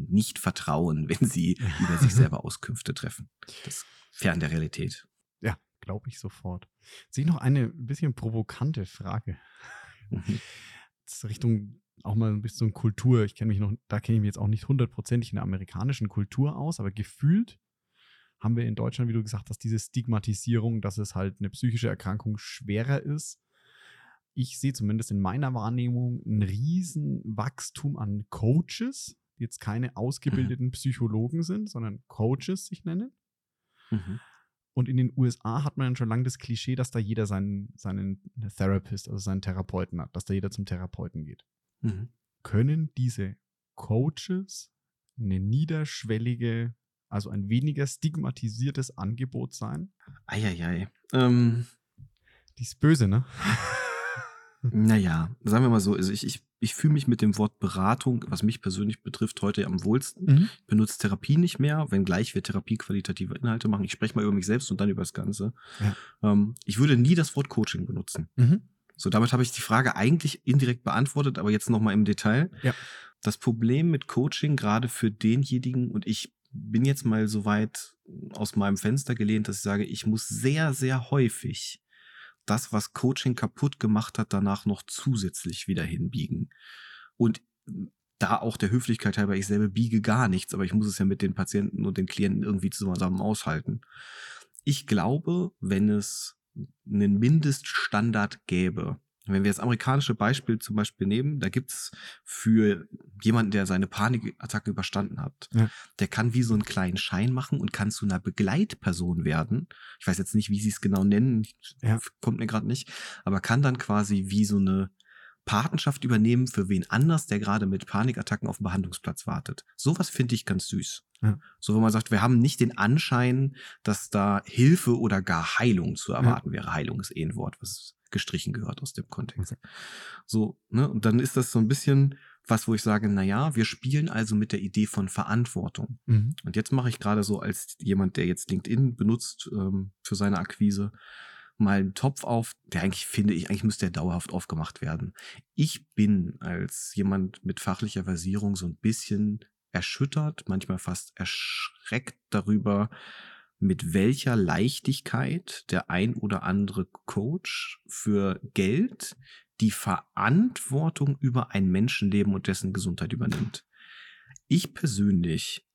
nicht vertrauen, wenn sie über sich selber Auskünfte treffen. Das ist fern der Realität. Ja, glaube ich sofort. Sehe noch eine bisschen provokante Frage. Mhm. Richtung auch mal ein bisschen Kultur. Ich kenne mich noch, da kenne ich mich jetzt auch nicht hundertprozentig in der amerikanischen Kultur aus, aber gefühlt haben wir in Deutschland, wie du gesagt hast, diese Stigmatisierung, dass es halt eine psychische Erkrankung schwerer ist. Ich sehe zumindest in meiner Wahrnehmung ein riesen Wachstum an Coaches, die jetzt keine mhm. ausgebildeten mhm. Psychologen sind, sondern Coaches sich nennen. Mhm. Und in den USA hat man schon lange das Klischee, dass da jeder seinen, seinen Therapist, also seinen Therapeuten hat, dass da jeder zum Therapeuten geht. Mhm. Können diese Coaches eine niederschwellige, also ein weniger stigmatisiertes Angebot sein? Eieiei. Ähm, Die ist böse, ne? naja, sagen wir mal so, also ich, ich, ich fühle mich mit dem Wort Beratung, was mich persönlich betrifft, heute am wohlsten. Mhm. Ich benutze Therapie nicht mehr, wenngleich wir Therapie qualitative Inhalte machen. Ich spreche mal über mich selbst und dann über das Ganze. Ja. Ähm, ich würde nie das Wort Coaching benutzen. Mhm. So, damit habe ich die Frage eigentlich indirekt beantwortet, aber jetzt nochmal im Detail. Ja. Das Problem mit Coaching, gerade für denjenigen, und ich bin jetzt mal so weit aus meinem Fenster gelehnt, dass ich sage, ich muss sehr, sehr häufig das, was Coaching kaputt gemacht hat, danach noch zusätzlich wieder hinbiegen. Und da auch der Höflichkeit halber, ich selber biege gar nichts, aber ich muss es ja mit den Patienten und den Klienten irgendwie zusammen aushalten. Ich glaube, wenn es einen Mindeststandard gäbe. Wenn wir das amerikanische Beispiel zum Beispiel nehmen, da gibt's für jemanden, der seine Panikattacke überstanden hat, ja. der kann wie so einen kleinen Schein machen und kann zu einer Begleitperson werden. Ich weiß jetzt nicht, wie sie es genau nennen, ja. kommt mir gerade nicht, aber kann dann quasi wie so eine Patenschaft übernehmen für wen anders, der gerade mit Panikattacken auf dem Behandlungsplatz wartet. Sowas finde ich ganz süß. Ja. So, wo man sagt, wir haben nicht den Anschein, dass da Hilfe oder gar Heilung zu erwarten ja. wäre. Heilung ist eh ein Wort, was gestrichen gehört aus dem Kontext. So, ne, und dann ist das so ein bisschen was, wo ich sage, na ja, wir spielen also mit der Idee von Verantwortung. Mhm. Und jetzt mache ich gerade so als jemand, der jetzt LinkedIn benutzt ähm, für seine Akquise, mal einen Topf auf, der eigentlich finde ich, eigentlich müsste der dauerhaft aufgemacht werden. Ich bin als jemand mit fachlicher Versierung so ein bisschen erschüttert, manchmal fast erschreckt darüber, mit welcher Leichtigkeit der ein oder andere Coach für Geld die Verantwortung über ein Menschenleben und dessen Gesundheit übernimmt. Ich persönlich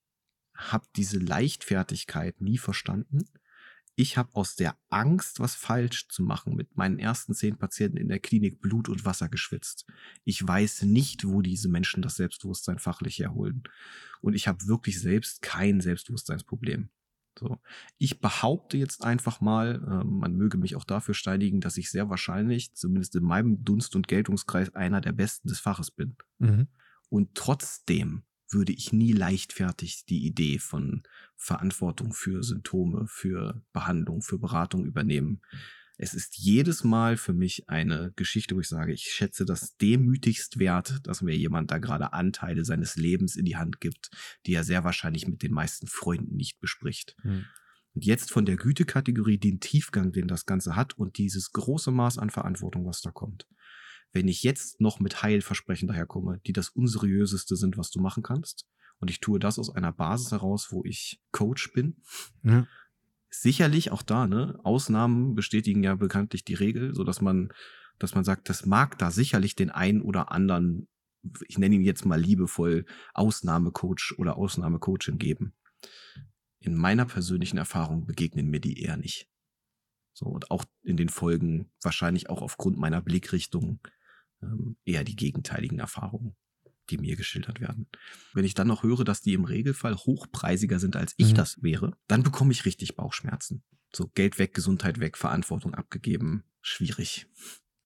habe diese Leichtfertigkeit nie verstanden ich habe aus der Angst, was falsch zu machen, mit meinen ersten zehn Patienten in der Klinik Blut und Wasser geschwitzt. Ich weiß nicht, wo diese Menschen das Selbstbewusstsein fachlich herholen. Und ich habe wirklich selbst kein Selbstbewusstseinsproblem. So. Ich behaupte jetzt einfach mal, äh, man möge mich auch dafür steinigen, dass ich sehr wahrscheinlich, zumindest in meinem Dunst- und Geltungskreis, einer der Besten des Faches bin. Mhm. Und trotzdem würde ich nie leichtfertig die Idee von Verantwortung für Symptome, für Behandlung, für Beratung übernehmen. Es ist jedes Mal für mich eine Geschichte, wo ich sage, ich schätze das demütigst wert, dass mir jemand da gerade Anteile seines Lebens in die Hand gibt, die er sehr wahrscheinlich mit den meisten Freunden nicht bespricht. Hm. Und jetzt von der Gütekategorie den Tiefgang, den das Ganze hat und dieses große Maß an Verantwortung, was da kommt wenn ich jetzt noch mit Heilversprechen daherkomme, die das unseriöseste sind, was du machen kannst, und ich tue das aus einer Basis heraus, wo ich Coach bin, ja. Sicherlich auch da, ne, Ausnahmen bestätigen ja bekanntlich die Regel, so dass man, dass man sagt, das mag da sicherlich den einen oder anderen, ich nenne ihn jetzt mal liebevoll, Ausnahmecoach oder Ausnahmecoachin geben. In meiner persönlichen Erfahrung begegnen mir die eher nicht. So, und auch in den Folgen, wahrscheinlich auch aufgrund meiner Blickrichtung, ähm, eher die gegenteiligen Erfahrungen, die mir geschildert werden. Wenn ich dann noch höre, dass die im Regelfall hochpreisiger sind, als ich mhm. das wäre, dann bekomme ich richtig Bauchschmerzen. So Geld weg, Gesundheit weg, Verantwortung abgegeben. Schwierig.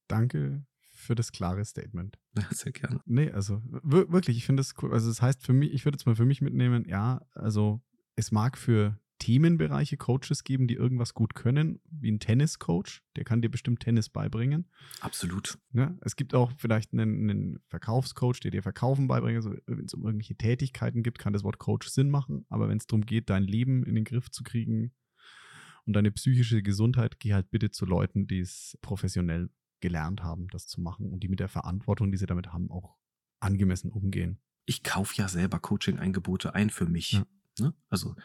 Danke für das klare Statement. Sehr gerne. Nee, also wirklich, ich finde das cool. Also das heißt für mich, ich würde jetzt mal für mich mitnehmen, ja, also es mag für Themenbereiche Coaches geben, die irgendwas gut können, wie ein Tenniscoach, der kann dir bestimmt Tennis beibringen. Absolut. Ja, es gibt auch vielleicht einen, einen Verkaufscoach, der dir Verkaufen beibringt. Also wenn es um irgendwelche Tätigkeiten gibt, kann das Wort Coach Sinn machen. Aber wenn es darum geht, dein Leben in den Griff zu kriegen und deine psychische Gesundheit, geh halt bitte zu Leuten, die es professionell gelernt haben, das zu machen und die mit der Verantwortung, die sie damit haben, auch angemessen umgehen. Ich kaufe ja selber Coaching-Angebote ein für mich. Ja. Ne? Also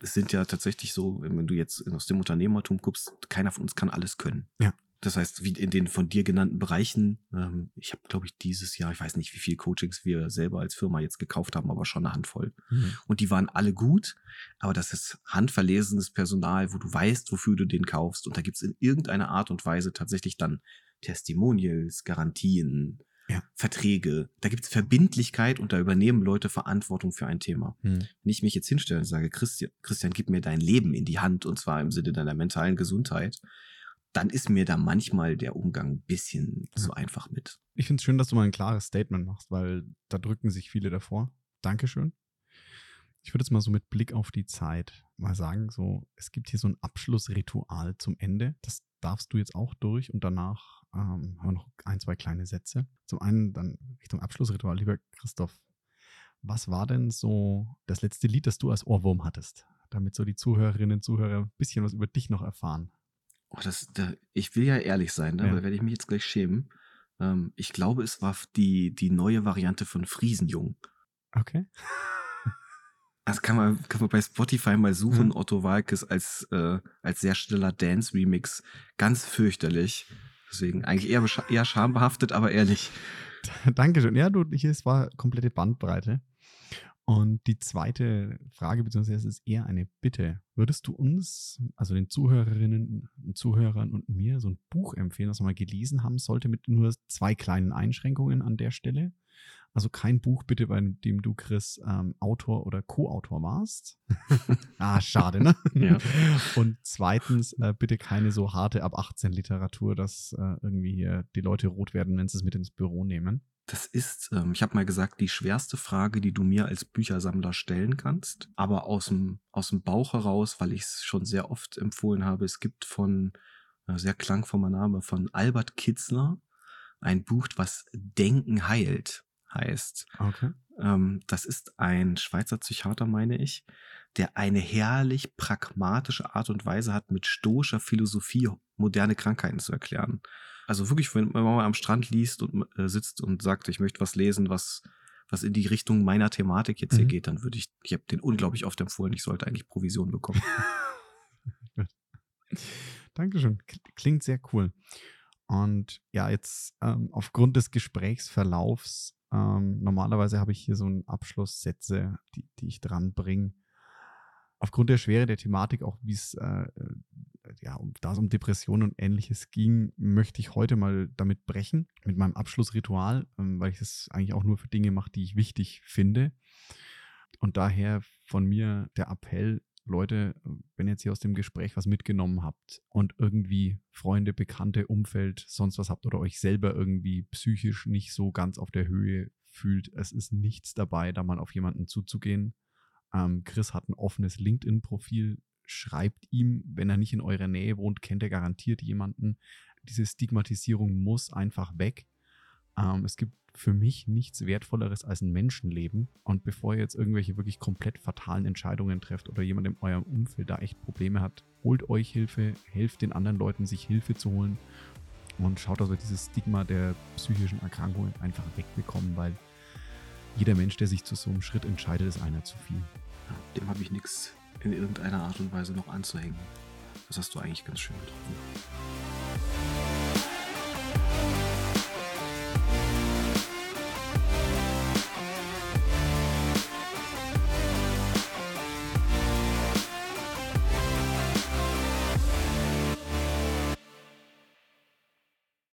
es sind ja tatsächlich so, wenn du jetzt aus dem Unternehmertum guckst, keiner von uns kann alles können. Ja. Das heißt, wie in den von dir genannten Bereichen, ähm, ich habe, glaube ich, dieses Jahr, ich weiß nicht, wie viele Coachings wir selber als Firma jetzt gekauft haben, aber schon eine Handvoll. Mhm. Und die waren alle gut, aber das ist handverlesenes Personal, wo du weißt, wofür du den kaufst. Und da gibt es in irgendeiner Art und Weise tatsächlich dann Testimonials, Garantien, ja. Verträge. Da gibt es Verbindlichkeit und da übernehmen Leute Verantwortung für ein Thema. Hm. Wenn ich mich jetzt hinstelle und sage, Christian, Christian, gib mir dein Leben in die Hand und zwar im Sinne deiner mentalen Gesundheit, dann ist mir da manchmal der Umgang ein bisschen ja. zu einfach mit. Ich finde es schön, dass du mal ein klares Statement machst, weil da drücken sich viele davor. Dankeschön. Ich würde jetzt mal so mit Blick auf die Zeit mal sagen, so, es gibt hier so ein Abschlussritual zum Ende. Das darfst du jetzt auch durch und danach ähm, haben wir noch ein, zwei kleine Sätze. Zum einen dann Richtung Abschlussritual. Lieber Christoph, was war denn so das letzte Lied, das du als Ohrwurm hattest? Damit so die Zuhörerinnen und Zuhörer ein bisschen was über dich noch erfahren. Oh, das, da, ich will ja ehrlich sein, ne? Ja. da werde ich mich jetzt gleich schämen. Ähm, ich glaube, es war die, die neue Variante von Friesenjung. Okay. Das kann man, kann man bei Spotify mal suchen, hm. Otto Walkes als, äh, als sehr stiller Dance-Remix. Ganz fürchterlich. Deswegen eigentlich eher, eher schambehaftet, aber ehrlich. Dankeschön. Ja, du, ist war komplette Bandbreite. Und die zweite Frage, beziehungsweise es ist eher eine Bitte. Würdest du uns, also den Zuhörerinnen und Zuhörern und mir, so ein Buch empfehlen, das man mal gelesen haben sollte, mit nur zwei kleinen Einschränkungen an der Stelle? Also kein Buch bitte, bei dem du, Chris, ähm, Autor oder Co-Autor warst. ah, schade, ne? Ja. Und zweitens, äh, bitte keine so harte ab 18 Literatur, dass äh, irgendwie hier die Leute rot werden, wenn sie es mit ins Büro nehmen. Das ist, ähm, ich habe mal gesagt, die schwerste Frage, die du mir als Büchersammler stellen kannst. Aber aus dem, aus dem Bauch heraus, weil ich es schon sehr oft empfohlen habe, es gibt von, äh, sehr klangvoller Name, von Albert Kitzler ein Buch, was Denken heilt heißt. Okay. Ähm, das ist ein Schweizer Psychiater, meine ich, der eine herrlich pragmatische Art und Weise hat, mit stoischer Philosophie moderne Krankheiten zu erklären. Also wirklich, wenn man mal am Strand liest und äh, sitzt und sagt, ich möchte was lesen, was was in die Richtung meiner Thematik jetzt mhm. hier geht, dann würde ich, ich habe den unglaublich oft empfohlen, ich sollte eigentlich Provision bekommen. Dankeschön. Klingt sehr cool. Und ja, jetzt ähm, aufgrund des Gesprächsverlaufs ähm, normalerweise habe ich hier so einen Abschlusssätze, die, die ich dran bringe. Aufgrund der Schwere der Thematik, auch wie es, äh, äh, ja, um, da um Depressionen und ähnliches ging, möchte ich heute mal damit brechen, mit meinem Abschlussritual, ähm, weil ich es eigentlich auch nur für Dinge mache, die ich wichtig finde. Und daher von mir der Appell, Leute, wenn ihr jetzt hier aus dem Gespräch was mitgenommen habt und irgendwie Freunde, Bekannte, Umfeld, sonst was habt oder euch selber irgendwie psychisch nicht so ganz auf der Höhe fühlt, es ist nichts dabei, da mal auf jemanden zuzugehen. Ähm, Chris hat ein offenes LinkedIn-Profil. Schreibt ihm, wenn er nicht in eurer Nähe wohnt, kennt er garantiert jemanden. Diese Stigmatisierung muss einfach weg. Ähm, es gibt für mich nichts Wertvolleres als ein Menschenleben. Und bevor ihr jetzt irgendwelche wirklich komplett fatalen Entscheidungen trefft oder jemand in eurem Umfeld da echt Probleme hat, holt euch Hilfe, helft den anderen Leuten, sich Hilfe zu holen und schaut, dass wir dieses Stigma der psychischen Erkrankungen einfach wegbekommen, weil jeder Mensch, der sich zu so einem Schritt entscheidet, ist einer zu viel. Ja, dem habe ich nichts in irgendeiner Art und Weise noch anzuhängen. Das hast du eigentlich ganz schön getroffen.